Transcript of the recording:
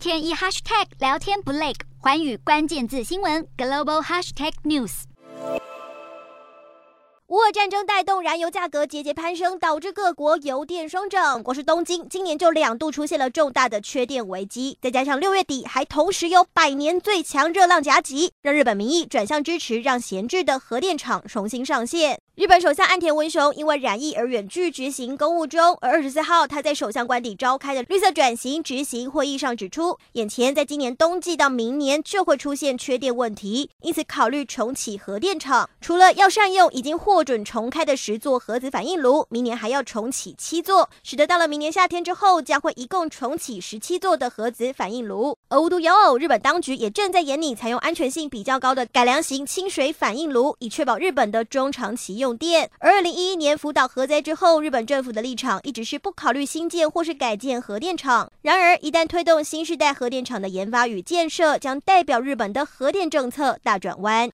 天一 hashtag 聊天不累，寰宇关键字新闻 global hashtag news。乌俄战争带动燃油价格节节攀升，导致各国油电双涨。光是东京今年就两度出现了重大的缺电危机，再加上六月底还同时有百年最强热浪夹击，让日本民意转向支持让闲置的核电厂重新上线。日本首相岸田文雄因为染疫而远距执行公务中，而二十四号他在首相官邸召开的绿色转型执行会议上指出，眼前在今年冬季到明年就会出现缺电问题，因此考虑重启核电厂，除了要善用已经获准重开的十座核子反应炉，明年还要重启七座，使得到了明年夏天之后，将会一共重启十七座的核子反应炉。而无独有偶，日本当局也正在研拟采用安全性比较高的改良型清水反应炉，以确保日本的中长期用电。而二零一一年福岛核灾之后，日本政府的立场一直是不考虑新建或是改建核电厂。然而，一旦推动新时代核电厂的研发与建设，将代表日本的核电政策大转弯。